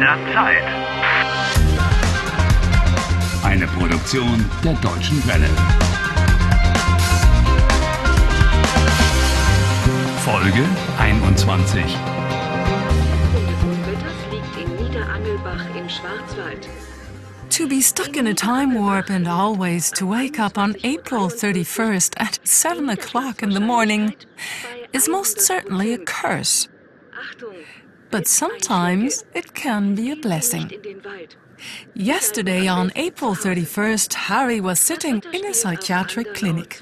der Zeit. Eine Produktion der Deutschen Welle. Folge 21. des Unwetters liegt in Niederangelbach im Schwarzwald. To be stuck in a time warp and always to wake up on April 31st at 7 o'clock in the morning is most certainly a curse. Achtung! But sometimes it can be a blessing. Nicht in den Wald. Yesterday, on April 31st, Harry was sitting in a psychiatric clinic.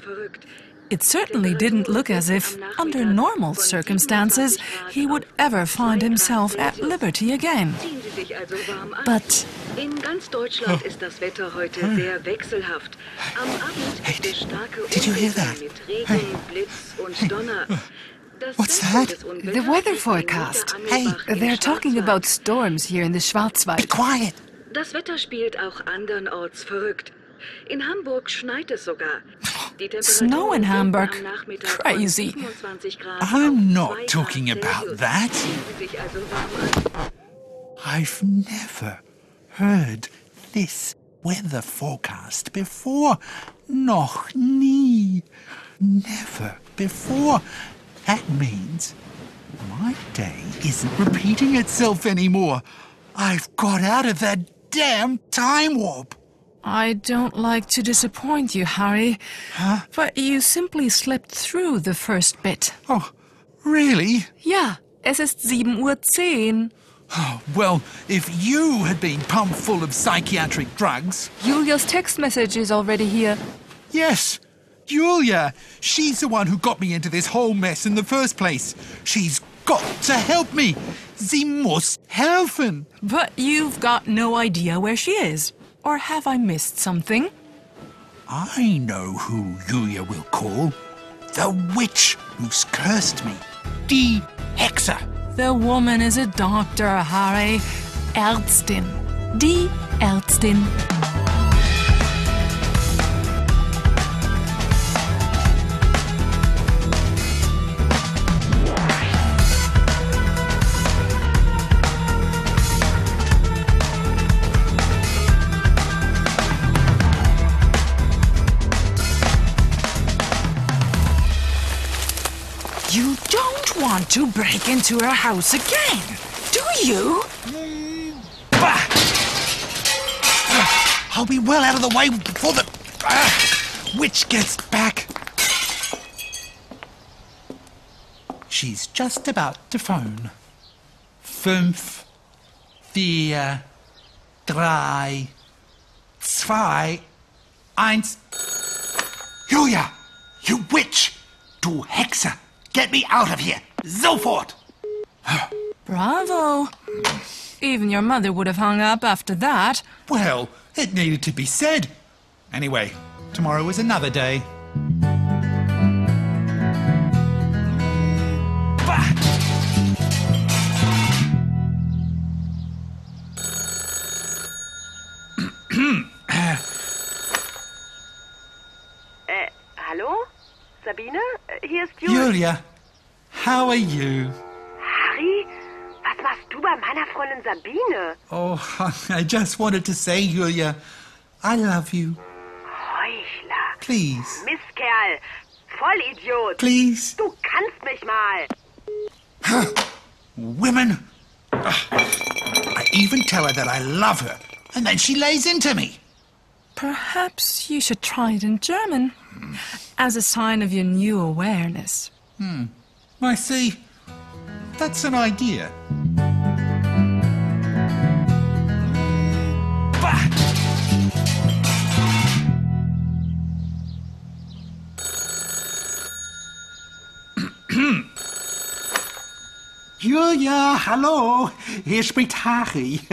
It certainly didn't look as if, under normal circumstances, he would ever find himself at liberty again. Ziehen Sie sich also warm an. But In ganz Deutschland ist das Wetter heute sehr wechselhaft. Am Abend gibt es starke did you hear Unwetter that? mit Regen, Blitz und Donner. Das What's that? The weather forecast. Hey, They're talking about storms here in the Schwarzwald. Be Quiet. Das Wetter spielt auch andernorts verrückt. In Hamburg schneit es sogar. Snow in Hamburg? sinken am Nachmittag von Crazy. I'm not talking about that. Ziehen Sie sich also warm an. I've never heard this weather forecast before. Noch nie. Never before. That means my day isn't repeating itself anymore. I've got out of that damn time warp. I don't like to disappoint you, Harry, Huh? but you simply slept through the first bit. Oh, really? Ja, es ist 7.10 Uhr. Oh, well, if you had been pumped full of psychiatric drugs, Julia's text message is already here. Yes, Julia. She's the one who got me into this whole mess in the first place. She's got to help me. Sie muss helfen. But you've got no idea where she is. Or have I missed something? I know who Julia will call. The witch who's cursed me. Die Hexe. The woman is a doctor, Harry. Ärztin. Die Ärztin. You don't want to break into her house again, do you? Bah! I'll be well out of the way before the ah, witch gets back. She's just about to phone. Fünf, vier, drei, zwei, eins. Julia, you witch! Du Hexe! Get me out of here! Sofort! Bravo. Even your mother would have hung up after that. Well, it needed to be said. Anyway, tomorrow is another day. Julia. Julia, how are you? Harry? What was machst du bei meiner Freundin Sabine? Oh, I just wanted to say, Julia, I love you. Heuchler. Please, Mistkerl. Vollidiot. please. Du kannst mich mal. Women. Ugh. I even tell her that I love her, and then she lays into me. Perhaps you should try it in German hmm. as a sign of your new awareness. Hmm. I see. That's an idea. Bah! Julia, hallo, hier spricht Harry.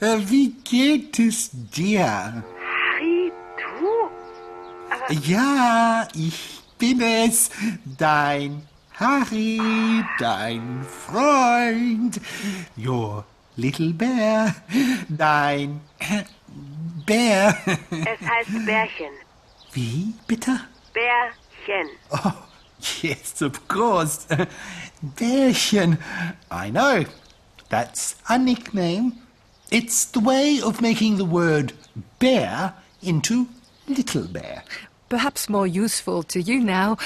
Äh, Wie geht es dir? Harry, du? Äh, ja, ich bin dein Harry, dein Freund, your little bear, dein Bär. Es heißt Bärchen. Wie, bitte? Bärchen. Oh, yes, of course. Bärchen. I know. That's a nickname. It's the way of making the word bear into little bear. Perhaps more useful to you now.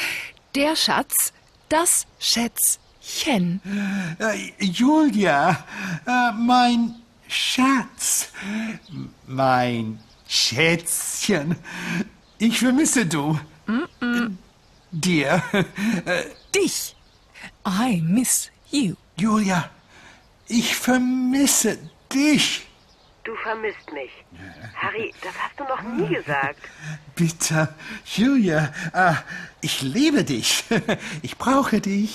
Der Schatz, das Schätzchen. Äh, Julia, äh, mein Schatz, mein Schätzchen, ich vermisse du. Dir. Dich. I miss you. Julia, ich vermisse dich. Du vermisst mich. Harry, das hast du noch nie gesagt. Bitte, Julia, äh, ich liebe dich. Ich brauche dich.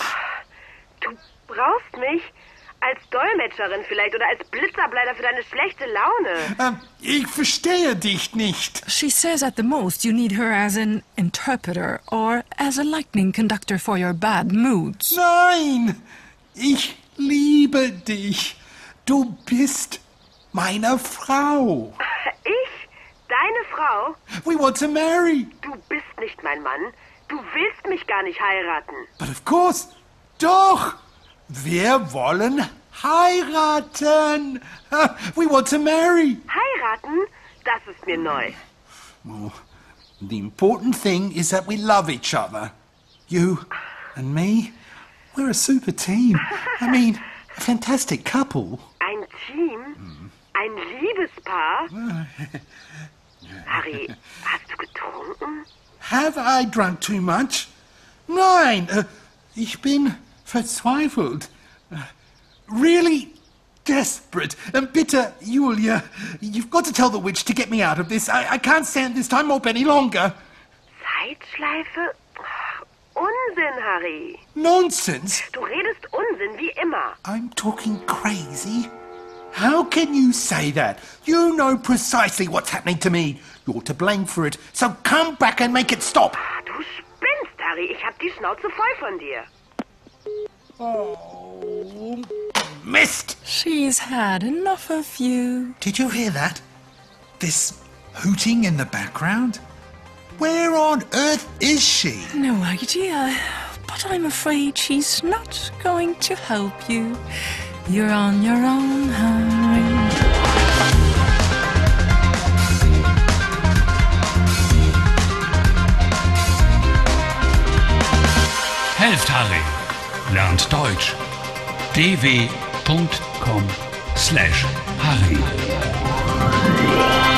Du brauchst mich als Dolmetscherin vielleicht oder als Blitzableiter für deine schlechte Laune. Äh, ich verstehe dich nicht. She says at the most you need her as an interpreter or as a lightning conductor for your bad moods. Nein, ich liebe dich. Du bist meine Frau. Ich? Deine Frau? We want to marry. Du bist nicht mein Mann. Du willst mich gar nicht heiraten. But of course, doch. Wir wollen heiraten. We want to marry. Heiraten? Das ist mir neu. The important thing is that we love each other. You and me, we're a super team. I mean, a fantastic couple. Ein Team? Ein Liebespaar? Harry, hast du getrunken? Have I drunk too much? Nein, äh, ich bin verzweifelt. Äh, Really desperate. Äh, and bitter, Julia, you've got to tell the witch to get me out of this. I, I can't stand this time up any longer. Zeitschleife? Unsinn, Harry. Nonsense. Du redest Unsinn, wie immer. I'm talking crazy. How can you say that? You know precisely what's happening to me. You're to blame for it. So come back and make it stop. Ah, Du spinnst, Harry. Ich hab die Schnauze voll von dir. Oh, missed. She's had enough of you. Did you hear that? This hooting in the background? Where on earth is she? No idea, but I'm afraid she's not going to help you. You're on your own, Harry. Helft Harry. Lernt Deutsch. dw.com/harry.